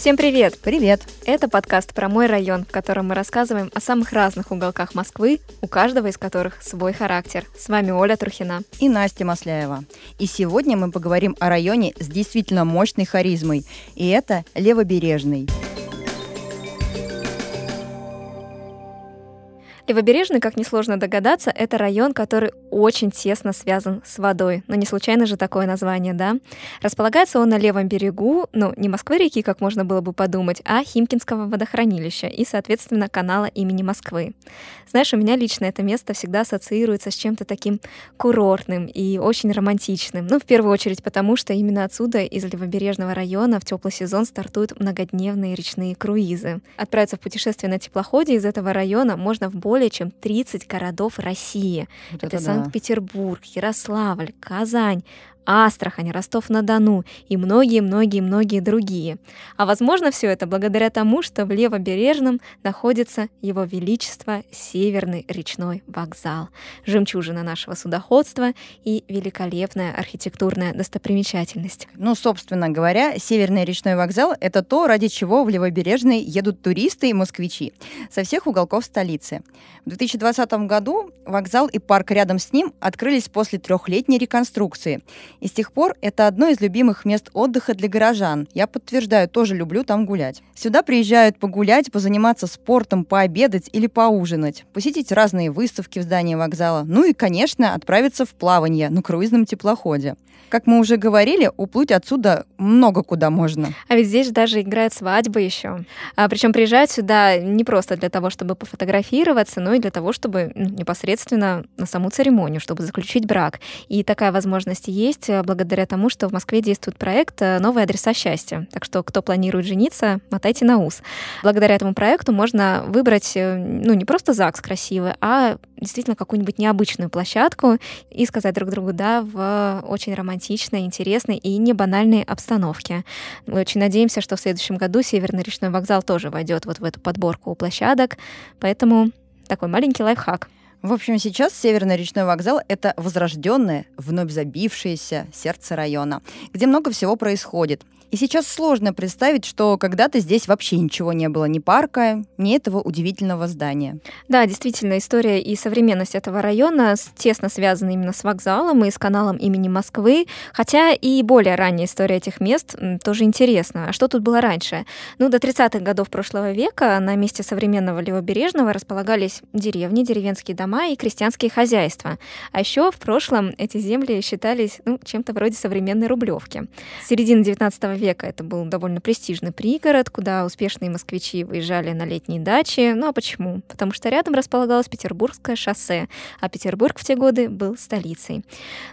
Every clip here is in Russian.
Всем привет! Привет! Это подкаст про мой район, в котором мы рассказываем о самых разных уголках Москвы, у каждого из которых свой характер. С вами Оля Трухина. И Настя Масляева. И сегодня мы поговорим о районе с действительно мощной харизмой. И это Левобережный. Как несложно догадаться, это район, который очень тесно связан с водой. Но не случайно же такое название, да? Располагается он на левом берегу, ну, не Москвы-реки, как можно было бы подумать, а Химкинского водохранилища и, соответственно, канала имени Москвы. Знаешь, у меня лично это место всегда ассоциируется с чем-то таким курортным и очень романтичным. Ну, в первую очередь потому, что именно отсюда, из левобережного района, в теплый сезон стартуют многодневные речные круизы. Отправиться в путешествие на теплоходе из этого района можно в более более чем 30 городов России. Вот это, это Санкт-Петербург, Ярославль, Казань, Астрахань, Ростов-на-Дону и многие-многие-многие другие. А возможно все это благодаря тому, что в Левобережном находится Его Величество Северный речной вокзал, жемчужина нашего судоходства и великолепная архитектурная достопримечательность. Ну, собственно говоря, Северный речной вокзал — это то, ради чего в Левобережный едут туристы и москвичи со всех уголков столицы. В 2020 году вокзал и парк рядом с ним открылись после трехлетней реконструкции — и с тех пор это одно из любимых мест отдыха для горожан. Я подтверждаю, тоже люблю там гулять. Сюда приезжают погулять, позаниматься спортом, пообедать или поужинать, посетить разные выставки в здании вокзала, ну и, конечно, отправиться в плавание на круизном теплоходе. Как мы уже говорили, уплыть отсюда много куда можно. А ведь здесь даже играет свадьба еще. А, причем приезжают сюда не просто для того, чтобы пофотографироваться, но и для того, чтобы ну, непосредственно на саму церемонию, чтобы заключить брак. И такая возможность есть благодаря тому, что в Москве действует проект э, «Новые адреса счастья». Так что, кто планирует жениться, мотайте на ус. Благодаря этому проекту можно выбрать, э, ну, не просто ЗАГС красивый, а действительно какую-нибудь необычную площадку и сказать друг другу «да» в очень романтичной, интересной и не банальной обстановке. Мы очень надеемся, что в следующем году Северный речной вокзал тоже войдет вот в эту подборку площадок, поэтому такой маленький лайфхак. В общем, сейчас Северный речной вокзал — это возрожденное, вновь забившееся сердце района, где много всего происходит — и сейчас сложно представить, что когда-то здесь вообще ничего не было, ни парка, ни этого удивительного здания. Да, действительно, история и современность этого района тесно связаны именно с вокзалом и с каналом имени Москвы, хотя и более ранняя история этих мест тоже интересна. А что тут было раньше? Ну, до 30-х годов прошлого века на месте современного Левобережного располагались деревни, деревенские дома и крестьянские хозяйства. А еще в прошлом эти земли считались ну, чем-то вроде современной Рублевки. С середины 19 века это был довольно престижный пригород, куда успешные москвичи выезжали на летние дачи. Ну а почему? Потому что рядом располагалось Петербургское шоссе, а Петербург в те годы был столицей.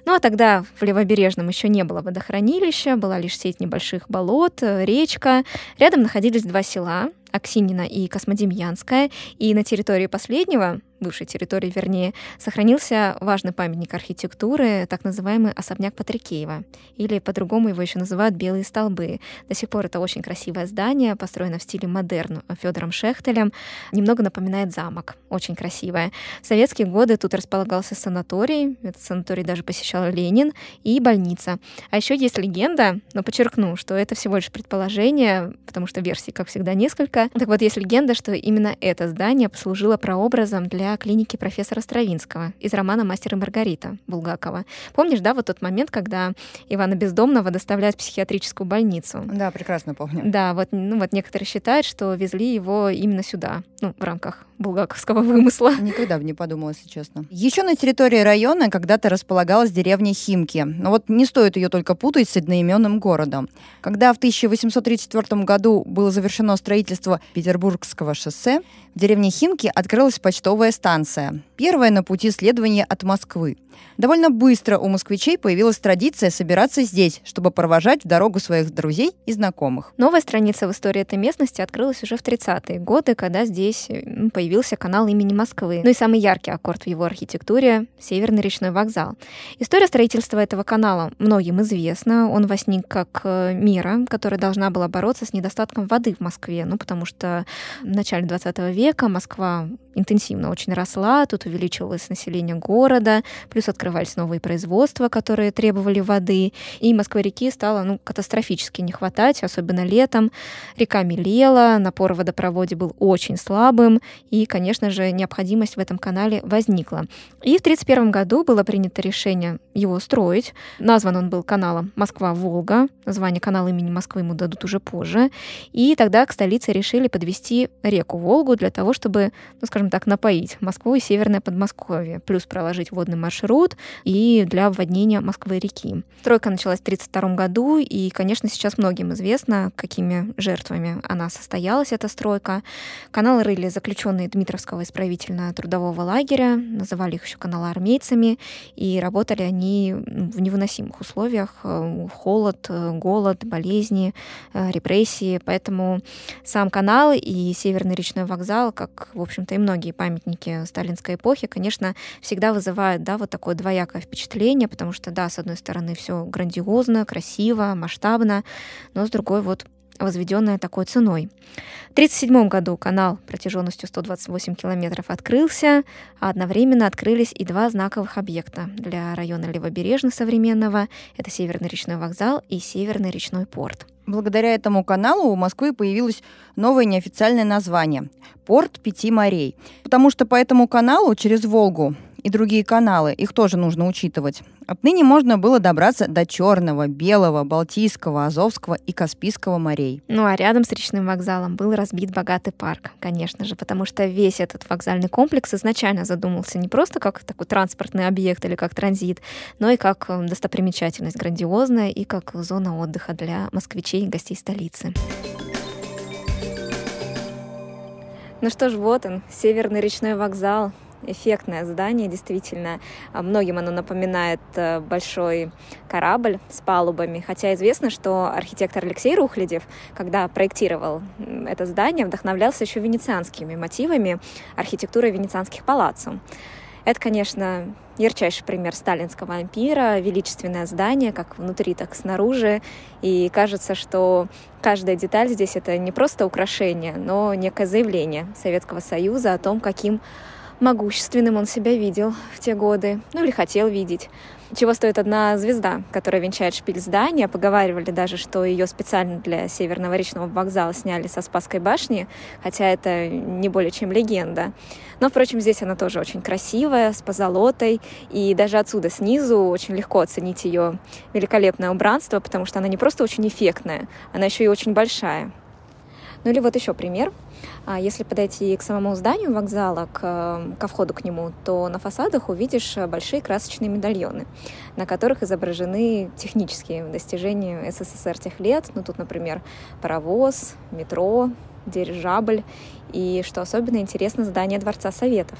Ну а тогда в Левобережном еще не было водохранилища, была лишь сеть небольших болот, речка. Рядом находились два села, Аксинина и Космодемьянская, и на территории последнего бывшей территории, вернее, сохранился важный памятник архитектуры, так называемый особняк Патрикеева, или по-другому его еще называют «белые столбы». До сих пор это очень красивое здание, построено в стиле модерн Федором Шехтелем, немного напоминает замок, очень красивое. В советские годы тут располагался санаторий, этот санаторий даже посещал Ленин, и больница. А еще есть легенда, но подчеркну, что это всего лишь предположение, потому что версий, как всегда, несколько. Так вот, есть легенда, что именно это здание послужило прообразом для клиники профессора Стравинского из романа «Мастер и Маргарита» Булгакова. Помнишь, да, вот тот момент, когда Ивана Бездомного доставляют в психиатрическую больницу? Да, прекрасно помню. Да, вот, ну, вот некоторые считают, что везли его именно сюда, ну, в рамках булгаковского вымысла. Никогда бы не подумала, если честно. Еще на территории района когда-то располагалась деревня Химки. Но вот не стоит ее только путать с одноименным городом. Когда в 1834 году было завершено строительство Петербургского шоссе, в деревне Химки открылась почтовая станция, первая на пути следования от Москвы. Довольно быстро у москвичей появилась традиция собираться здесь, чтобы провожать в дорогу своих друзей и знакомых. Новая страница в истории этой местности открылась уже в 30-е годы, когда здесь появился канал имени Москвы. Ну и самый яркий аккорд в его архитектуре — Северный речной вокзал. История строительства этого канала многим известна. Он возник как э, мера, которая должна была бороться с недостатком воды в Москве, ну потому что в начале 20 века Москва интенсивно очень росла, тут увеличивалось население города, плюс открывались новые производства, которые требовали воды, и Москвы-реки стало ну, катастрофически не хватать, особенно летом. Река мелела, напор в водопроводе был очень слабым, и, конечно же, необходимость в этом канале возникла. И в 1931 году было принято решение его строить. Назван он был каналом Москва-Волга. Название канала имени Москвы ему дадут уже позже. И тогда к столице решили подвести реку Волгу для того, чтобы, ну, скажем так, напоить Москву и Северное Подмосковье, плюс проложить водный маршрут и для обводнения Москвы-реки. Стройка началась в 1932 году, и, конечно, сейчас многим известно, какими жертвами она состоялась, эта стройка. Канал рыли заключенные Дмитровского исправительно-трудового лагеря, называли их еще каналоармейцами, и работали они в невыносимых условиях. Э, холод, э, голод, болезни, э, репрессии. Поэтому сам канал и Северный речной вокзал, как, в общем-то, и многие памятники сталинской эпохи, конечно, всегда вызывают да, вот такое двоякое впечатление, потому что, да, с одной стороны, все грандиозно, красиво, масштабно, но с другой вот возведенная такой ценой. В 1937 году канал протяженностью 128 километров открылся, а одновременно открылись и два знаковых объекта для района Левобережный современного. Это Северный речной вокзал и Северный речной порт. Благодаря этому каналу у Москвы появилось новое неофициальное название – Порт Пяти морей. Потому что по этому каналу через Волгу и другие каналы, их тоже нужно учитывать, Отныне можно было добраться до Черного, Белого, Балтийского, Азовского и Каспийского морей. Ну а рядом с речным вокзалом был разбит богатый парк, конечно же, потому что весь этот вокзальный комплекс изначально задумался не просто как такой транспортный объект или как транзит, но и как э, достопримечательность грандиозная и как зона отдыха для москвичей и гостей столицы. Ну что ж, вот он, Северный речной вокзал эффектное здание, действительно. А многим оно напоминает э, большой корабль с палубами, хотя известно, что архитектор Алексей Рухлядев, когда проектировал это здание, вдохновлялся еще венецианскими мотивами архитектуры венецианских палаццо. Это, конечно, ярчайший пример сталинского ампира, величественное здание, как внутри, так и снаружи. И кажется, что каждая деталь здесь это не просто украшение, но некое заявление Советского Союза о том, каким могущественным он себя видел в те годы, ну или хотел видеть. Чего стоит одна звезда, которая венчает шпиль здания. Поговаривали даже, что ее специально для Северного речного вокзала сняли со Спасской башни, хотя это не более чем легенда. Но, впрочем, здесь она тоже очень красивая, с позолотой, и даже отсюда снизу очень легко оценить ее великолепное убранство, потому что она не просто очень эффектная, она еще и очень большая. Ну или вот еще пример. А если подойти к самому зданию вокзала, к, ко входу к нему, то на фасадах увидишь большие красочные медальоны, на которых изображены технические достижения СССР тех лет. Ну тут, например, паровоз, метро, дирижабль и, что особенно интересно, здание Дворца Советов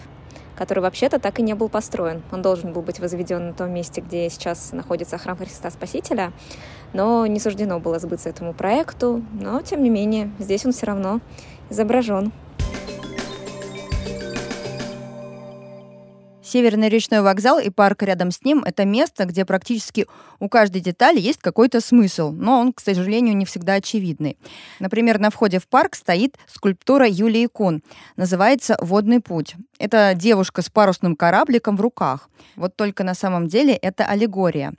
который вообще-то так и не был построен. Он должен был быть возведен на том месте, где сейчас находится храм Христа Спасителя, но не суждено было сбыться этому проекту, но тем не менее здесь он все равно изображен. Северный речной вокзал и парк рядом с ним — это место, где практически у каждой детали есть какой-то смысл, но он, к сожалению, не всегда очевидный. Например, на входе в парк стоит скульптура Юлии Кун. Называется «Водный путь». Это девушка с парусным корабликом в руках. Вот только на самом деле это аллегория.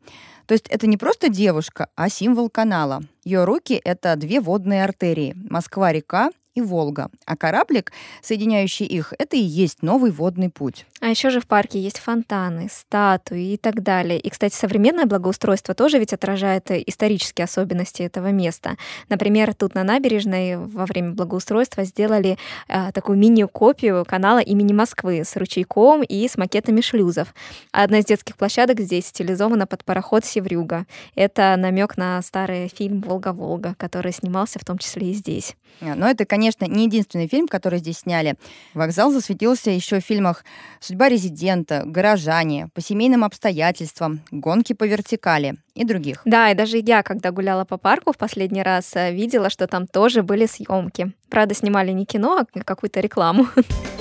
То есть это не просто девушка, а символ канала. Ее руки — это две водные артерии — Москва-река и Волга. А кораблик, соединяющий их, это и есть новый водный путь. А еще же в парке есть фонтаны, статуи и так далее. И, кстати, современное благоустройство тоже ведь отражает исторические особенности этого места. Например, тут на набережной во время благоустройства сделали э, такую мини-копию канала имени Москвы с ручейком и с макетами шлюзов. Одна из детских площадок здесь стилизована под пароход Севрюга. Это намек на старый фильм «Волга-Волга», который снимался в том числе и здесь. А, но это, конечно, не единственный фильм, который здесь сняли. Вокзал засветился еще в фильмах «Судьба резидента», «Горожане», «По семейным обстоятельствам», «Гонки по вертикали» и других. Да, и даже я, когда гуляла по парку в последний раз, э, видела, что там тоже были съемки. Правда, снимали не кино, а какую-то рекламу.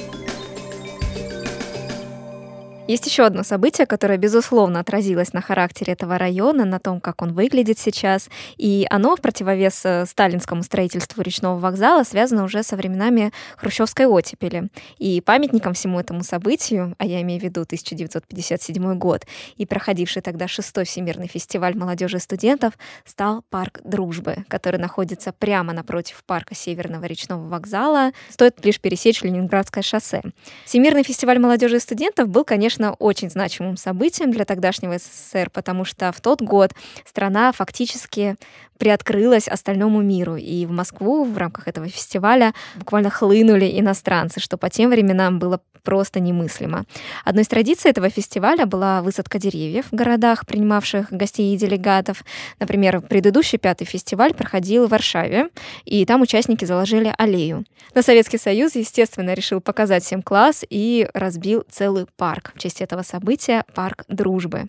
Есть еще одно событие, которое, безусловно, отразилось на характере этого района, на том, как он выглядит сейчас. И оно, в противовес э, сталинскому строительству речного вокзала, связано уже со временами хрущевской оттепели. И памятником всему этому событию, а я имею в виду 1957 год, и проходивший тогда шестой Всемирный фестиваль молодежи и студентов, стал парк Дружбы, который находится прямо напротив парка Северного речного вокзала. Стоит лишь пересечь Ленинградское шоссе. Всемирный фестиваль молодежи и студентов был, конечно, конечно, очень значимым событием для тогдашнего СССР, потому что в тот год страна фактически приоткрылась остальному миру. И в Москву в рамках этого фестиваля буквально хлынули иностранцы, что по тем временам было просто немыслимо. Одной из традиций этого фестиваля была высадка деревьев в городах, принимавших гостей и делегатов. Например, предыдущий пятый фестиваль проходил в Варшаве, и там участники заложили аллею. Но Советский Союз, естественно, решил показать всем класс и разбил целый парк в честь этого события — парк дружбы.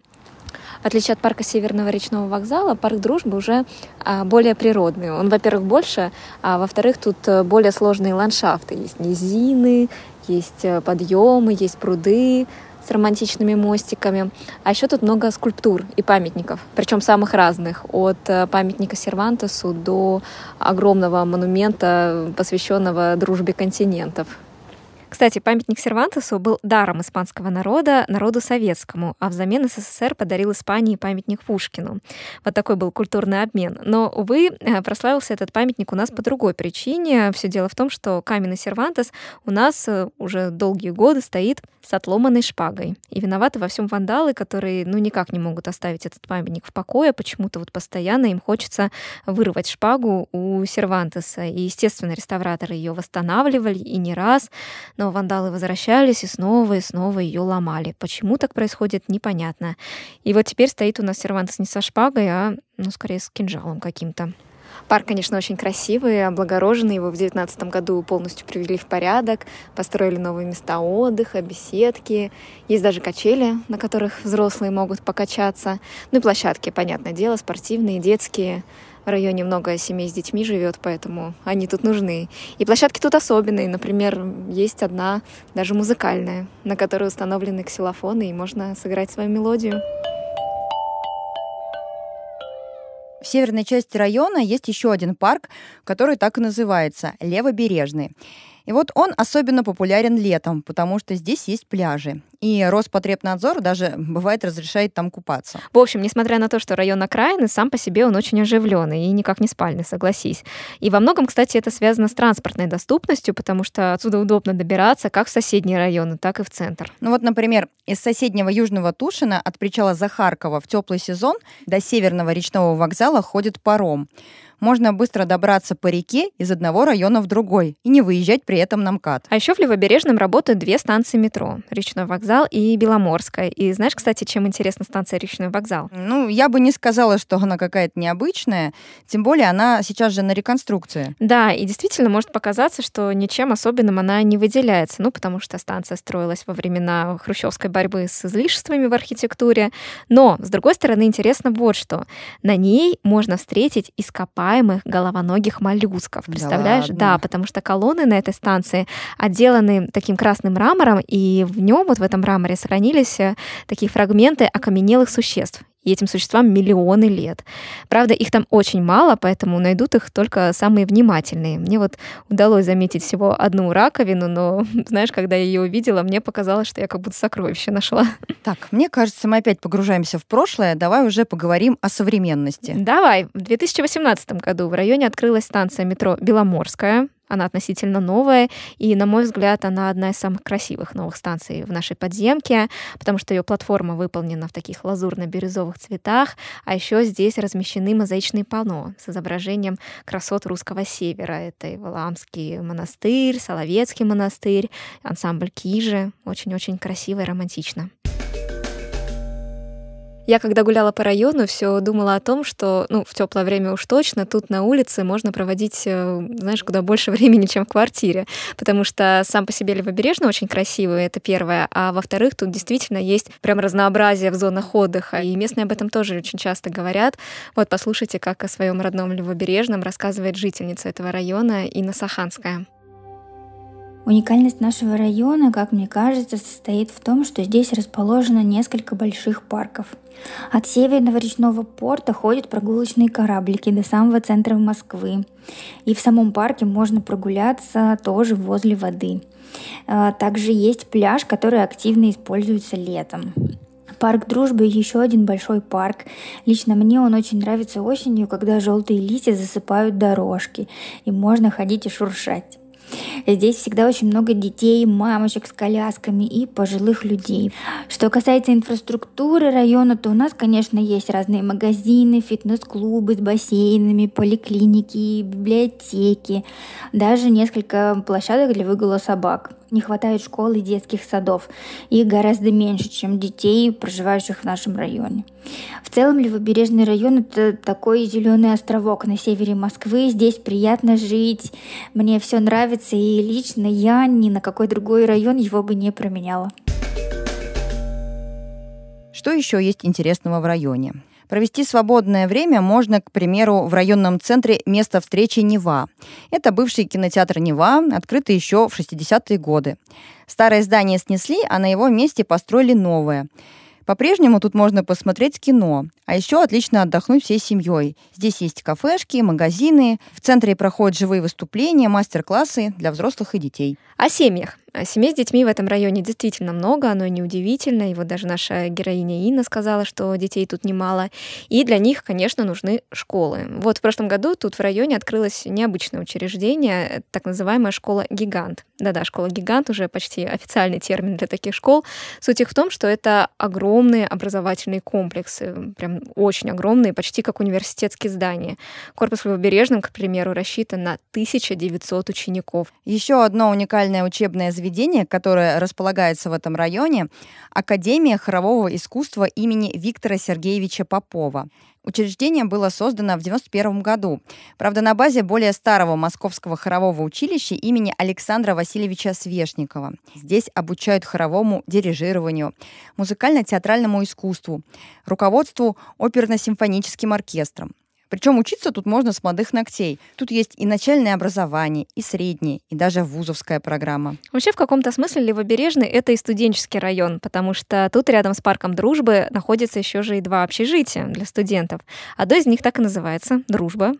В отличие от парка Северного речного вокзала, парк Дружбы уже а, более природный. Он, во-первых, больше, а во-вторых, тут э, более сложные ландшафты. Есть низины, есть э, подъемы, есть пруды с романтичными мостиками. А еще тут много скульптур и памятников, причем самых разных, от э, памятника Сервантесу до огромного монумента, посвященного дружбе континентов. Кстати, памятник Сервантесу был даром испанского народа народу советскому, а взамен СССР подарил Испании памятник Пушкину. Вот такой был культурный обмен. Но, увы, э, прославился этот памятник у нас по другой причине. Все дело в том, что каменный Сервантес у нас э, уже долгие годы стоит с отломанной шпагой. И виноваты во всем вандалы, которые ну никак не могут оставить этот памятник в покое. Почему-то вот постоянно им хочется вырвать шпагу у Сервантеса. И, естественно, реставраторы ее восстанавливали и не раз. Но вандалы возвращались и снова и снова ее ломали. Почему так происходит, непонятно. И вот теперь стоит у нас Сервантес не со шпагой, а, ну, скорее, с кинжалом каким-то. Парк, конечно, очень красивый, облагороженный. Его в 2019 году полностью привели в порядок. Построили новые места отдыха, беседки. Есть даже качели, на которых взрослые могут покачаться. Ну и площадки, понятное дело, спортивные, детские. В районе много семей с детьми живет, поэтому они тут нужны. И площадки тут особенные. Например, есть одна даже музыкальная, на которой установлены ксилофоны, и можно сыграть свою мелодию. В северной части района есть еще один парк, который так и называется — Левобережный. И вот он особенно популярен летом, потому что здесь есть пляжи. И Роспотребнадзор даже бывает разрешает там купаться. В общем, несмотря на то, что район окраины, сам по себе он очень оживленный и никак не спальный, согласись. И во многом, кстати, это связано с транспортной доступностью, потому что отсюда удобно добираться как в соседние районы, так и в центр. Ну вот, например, из соседнего Южного Тушина от причала Захаркова в теплый сезон до Северного речного вокзала ходит паром можно быстро добраться по реке из одного района в другой и не выезжать при этом на МКАД. А еще в Левобережном работают две станции метро — Речной вокзал и Беломорская. И знаешь, кстати, чем интересна станция Речной вокзал? Ну, я бы не сказала, что она какая-то необычная, тем более она сейчас же на реконструкции. Да, и действительно может показаться, что ничем особенным она не выделяется, ну, потому что станция строилась во времена хрущевской борьбы с излишествами в архитектуре. Но, с другой стороны, интересно вот что. На ней можно встретить ископаемые ископаемых головоногих моллюсков. Представляешь? Да, да, потому что колонны на этой станции отделаны таким красным мрамором, и в нем, вот в этом мраморе, сохранились э, такие фрагменты окаменелых существ и этим существам миллионы лет. Правда, их там очень мало, поэтому найдут их только самые внимательные. Мне вот удалось заметить всего одну раковину, но, знаешь, когда я ее увидела, мне показалось, что я как будто сокровище нашла. Так, мне кажется, мы опять погружаемся в прошлое. Давай уже поговорим о современности. Давай. В 2018 году в районе открылась станция метро Беломорская. Она относительно новая, и, на мой взгляд, она одна из самых красивых новых станций в нашей подземке, потому что ее платформа выполнена в таких лазурно-бирюзовых цветах, а еще здесь размещены мозаичные панно с изображением красот русского севера. Это и Валамский монастырь, Соловецкий монастырь, ансамбль Кижи. Очень-очень красиво и романтично. Я когда гуляла по району, все думала о том, что, ну, в теплое время уж точно, тут на улице можно проводить, э, знаешь, куда больше времени, чем в квартире. Потому что сам по себе Левобережный очень красивый, это первое. А во-вторых, тут действительно есть прям разнообразие в зонах отдыха. И местные об этом тоже очень часто говорят. Вот послушайте, как о своем родном Левобережном рассказывает жительница этого района Инна Саханская. Уникальность нашего района, как мне кажется, состоит в том, что здесь расположено несколько больших парков. От северного речного порта ходят прогулочные кораблики до самого центра Москвы. И в самом парке можно прогуляться тоже возле воды. А, также есть пляж, который активно используется летом. Парк Дружбы еще один большой парк. Лично мне он очень нравится осенью, когда желтые листья засыпают дорожки, и можно ходить и шуршать. Здесь всегда очень много детей, мамочек с колясками и пожилых людей. Что касается инфраструктуры района, то у нас, конечно, есть разные магазины, фитнес-клубы с бассейнами, поликлиники, библиотеки, даже несколько площадок для выгула собак. Не хватает школ и детских садов. Их гораздо меньше, чем детей, проживающих в нашем районе. В целом Левобережный район – это такой зеленый островок на севере Москвы. Здесь приятно жить, мне все нравится, и лично я ни на какой другой район его бы не променяла. Что еще есть интересного в районе? Провести свободное время можно, к примеру, в районном центре «Место встречи Нева». Это бывший кинотеатр «Нева», открытый еще в 60-е годы. Старое здание снесли, а на его месте построили новое. По-прежнему тут можно посмотреть кино, а еще отлично отдохнуть всей семьей. Здесь есть кафешки, магазины, в центре проходят живые выступления, мастер-классы для взрослых и детей. О семьях. Семей с детьми в этом районе действительно много, оно неудивительно. И вот даже наша героиня Инна сказала, что детей тут немало. И для них, конечно, нужны школы. Вот в прошлом году тут в районе открылось необычное учреждение, так называемая школа-гигант. Да-да, школа-гигант уже почти официальный термин для таких школ. Суть их в том, что это огромные образовательные комплексы, прям очень огромные, почти как университетские здания. Корпус в к примеру, рассчитан на 1900 учеников. Еще одно уникальное учебное заведение, которое располагается в этом районе, Академия хорового искусства имени Виктора Сергеевича Попова. Учреждение было создано в 1991 году. Правда, на базе более старого Московского хорового училища имени Александра Васильевича Свешникова. Здесь обучают хоровому дирижированию, музыкально-театральному искусству, руководству оперно-симфоническим оркестром. Причем учиться тут можно с молодых ногтей. Тут есть и начальное образование, и среднее, и даже вузовская программа. Вообще, в каком-то смысле Левобережный — это и студенческий район, потому что тут рядом с парком Дружбы находится еще же и два общежития для студентов. Одно из них так и называется — «Дружба»,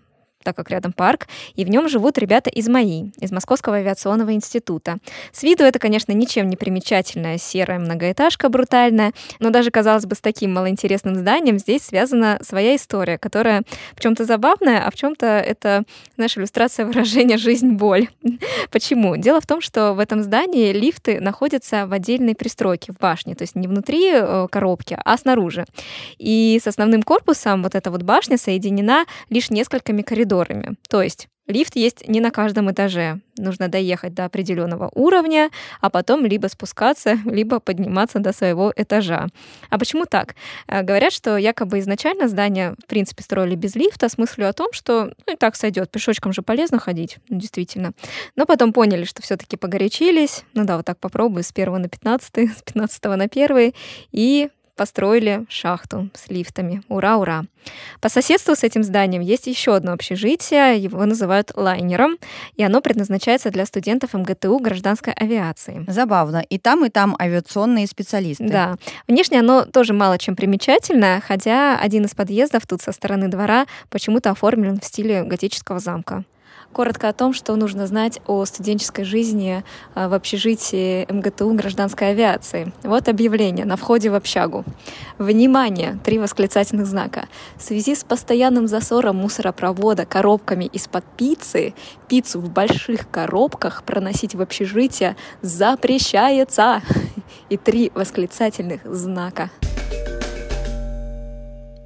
так как рядом парк, и в нем живут ребята из МАИ, из Московского авиационного института. С виду это, конечно, ничем не примечательная серая многоэтажка брутальная, но даже, казалось бы, с таким малоинтересным зданием здесь связана своя история, которая в чем-то забавная, а в чем-то это, знаешь, иллюстрация выражения «жизнь-боль». Почему? Дело в том, что в этом здании лифты находятся в отдельной пристройке, в башне, то есть не внутри э, коробки, а снаружи. И с основным корпусом вот эта вот башня соединена лишь несколькими коридорами коридорами. То есть Лифт есть не на каждом этаже. Нужно доехать до определенного уровня, а потом либо спускаться, либо подниматься до своего этажа. А почему так? Э, говорят, что якобы изначально здание, в принципе, строили без лифта с мыслью о том, что ну, и так сойдет, пешочком же полезно ходить, действительно. Но потом поняли, что все-таки погорячились. Ну да, вот так попробую с 1 на 15, с 15 на 1, и построили шахту с лифтами. Ура, ура! По соседству с этим зданием есть еще одно общежитие, его называют лайнером, и оно предназначается для студентов МГТУ гражданской авиации. Забавно. И там, и там авиационные специалисты. Да. Внешне оно тоже мало чем примечательно, хотя один из подъездов тут со стороны двора почему-то оформлен в стиле готического замка. Коротко о том, что нужно знать о студенческой жизни а, в общежитии МГТУ гражданской авиации. Вот объявление на входе в общагу. Внимание! Три восклицательных знака. В связи с постоянным засором мусоропровода коробками из-под пиццы, пиццу в больших коробках проносить в общежитие запрещается. И три восклицательных знака.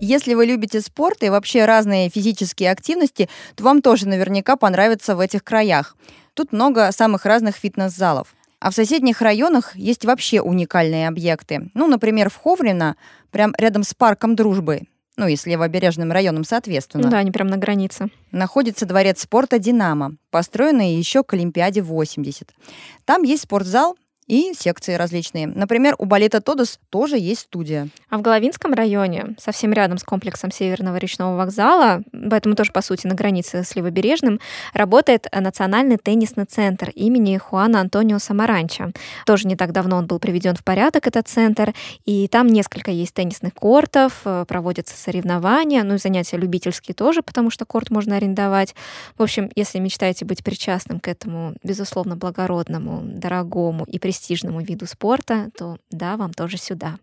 Если вы любите спорт и вообще разные физические активности, то вам тоже наверняка понравится в этих краях. Тут много самых разных фитнес-залов. А в соседних районах есть вообще уникальные объекты. Ну, например, в Ховрино, прям рядом с парком Дружбы, ну и с левобережным районом, соответственно. Да, они прям на границе. Находится дворец спорта «Динамо», построенный еще к Олимпиаде 80. Там есть спортзал, и секции различные. Например, у балета Тодос тоже есть студия. А в Головинском районе, совсем рядом с комплексом Северного речного вокзала, поэтому тоже, по сути, на границе с Левобережным, работает Национальный теннисный центр имени Хуана Антонио Самаранча. Тоже не так давно он был приведен в порядок, этот центр, и там несколько есть теннисных кортов, э, проводятся соревнования, ну и занятия любительские тоже, потому что корт можно арендовать. В общем, если мечтаете быть причастным к этому, безусловно, благородному, дорогому и престижному виду спорта, то да, вам тоже сюда.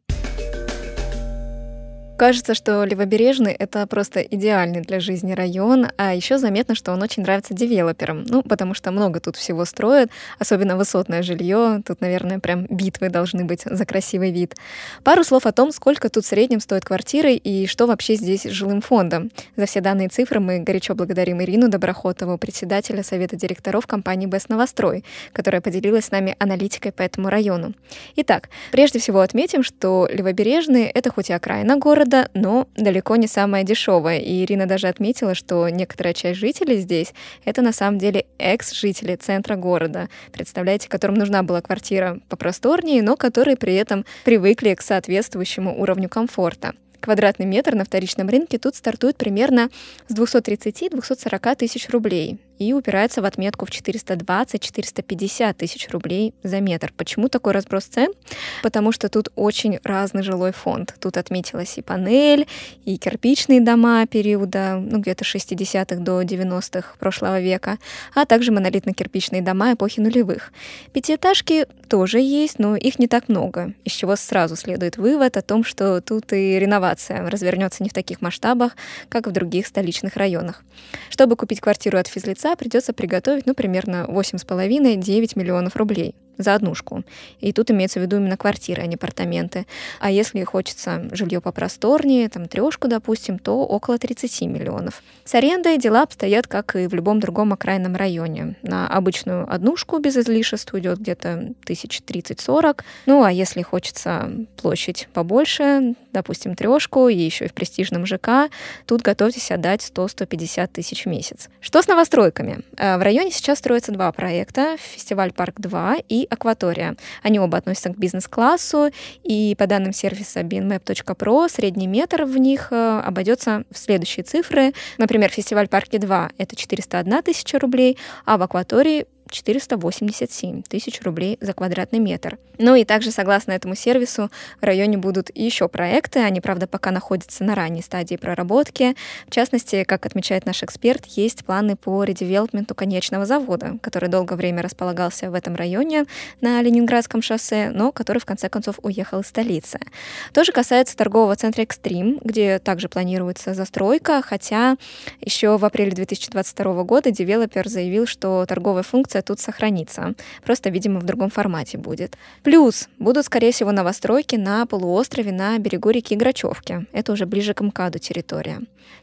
Кажется, что Левобережный — это просто идеальный для жизни район, а еще заметно, что он очень нравится девелоперам, ну, потому что много тут всего строят, особенно высотное жилье. Тут, наверное, прям битвы должны быть за красивый вид. Пару слов о том, сколько тут в среднем стоит квартиры и что вообще здесь с жилым фондом. За все данные цифры мы горячо благодарим Ирину Доброхотову, председателя Совета директоров компании «Бест Новострой», которая поделилась с нами аналитикой по этому району. Итак, прежде всего отметим, что Левобережный — это хоть и окраина города, города, но далеко не самая дешевая. И Ирина даже отметила, что некоторая часть жителей здесь — это на самом деле экс-жители центра города. Представляете, которым нужна была квартира попросторнее, но которые при этом привыкли к соответствующему уровню комфорта. Квадратный метр на вторичном рынке тут стартует примерно с 230-240 тысяч рублей и упирается в отметку в 420-450 тысяч рублей за метр. Почему такой разброс цен? Потому что тут очень разный жилой фонд. Тут отметилась и панель, и кирпичные дома периода, ну, где-то 60-х до 90-х прошлого века, а также монолитно-кирпичные дома эпохи нулевых. Пятиэтажки тоже есть, но их не так много, из чего сразу следует вывод о том, что тут и реновация развернется не в таких масштабах, как в других столичных районах. Чтобы купить квартиру от физлица, придется приготовить, ну, примерно 8,5-9 миллионов рублей за однушку. И тут имеется в виду именно квартиры, а не апартаменты. А если хочется жилье попросторнее, там трешку, допустим, то около 30 миллионов. С арендой дела обстоят, как и в любом другом окраинном районе. На обычную однушку без излишеств уйдет где-то тысяч 30-40. Ну, а если хочется площадь побольше, допустим, трешку и еще и в престижном ЖК, тут готовьтесь отдать 100-150 тысяч в месяц. Что с новостройками? Э, в районе сейчас строятся два проекта. Фестиваль Парк 2 и Акватория. Они оба относятся к бизнес-классу, и по данным сервиса beanmap.pro средний метр в них э, обойдется в следующие цифры. Например, фестиваль Парки 2 — это 401 тысяча рублей, а в Акватории 487 тысяч рублей за квадратный метр. Ну и также, согласно этому сервису, в районе будут еще проекты, они, правда, пока находятся на ранней стадии проработки. В частности, как отмечает наш эксперт, есть планы по редевелопменту конечного завода, который долгое время располагался в этом районе на Ленинградском шоссе, но который в конце концов уехал из столицы. Тоже касается торгового центра «Экстрим», где также планируется застройка, хотя еще в апреле 2022 года девелопер заявил, что торговая функция информация тут сохранится. Просто, видимо, в другом формате будет. Плюс будут, скорее всего, новостройки на полуострове на берегу реки Грачевки. Это уже ближе к МКАДу территория.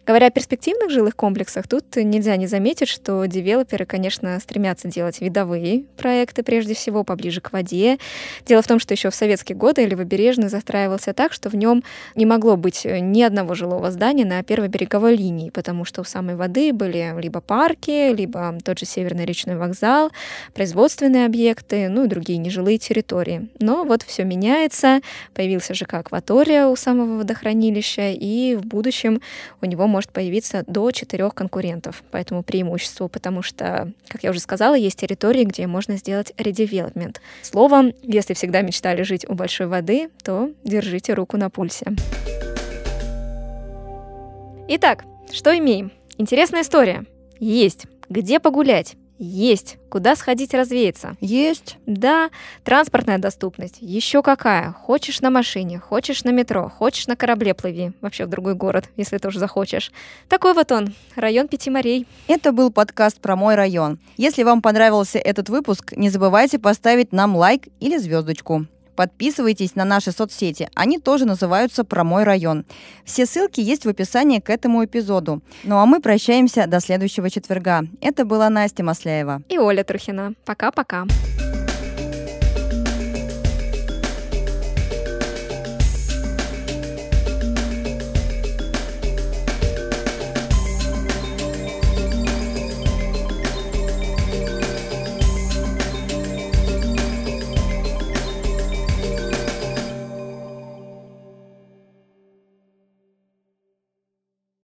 Говоря о перспективных жилых комплексах, тут нельзя не заметить, что девелоперы, конечно, стремятся делать видовые проекты, прежде всего, поближе к воде. Дело в том, что еще в советские годы Левобережный застраивался так, что в нем не могло быть ни одного жилого здания на первой береговой линии, потому что у самой воды были либо парки, либо тот же Северный речной вокзал, производственные объекты, ну и другие нежилые территории. Но вот все меняется, появился ЖК «Акватория» у самого водохранилища, и в будущем у него может появиться до четырех конкурентов по этому преимуществу, потому что, как я уже сказала, есть территории, где можно сделать редевелопмент. Словом, если всегда мечтали жить у большой воды, то держите руку на пульсе. Итак, что имеем? Интересная история. Есть. Где погулять? Есть. Куда сходить развеяться? Есть. Да, транспортная доступность. Еще какая. Хочешь на машине, хочешь на метро, хочешь на корабле плыви. Вообще в другой город, если тоже захочешь. Такой вот он, район Пяти морей. Это был подкаст про мой район. Если вам понравился этот выпуск, не забывайте поставить нам лайк или звездочку. Подписывайтесь на наши соцсети. Они тоже называются «Про мой район». Все ссылки есть в описании к этому эпизоду. Ну а мы прощаемся до следующего четверга. Это была Настя Масляева. И Оля Трухина. Пока-пока.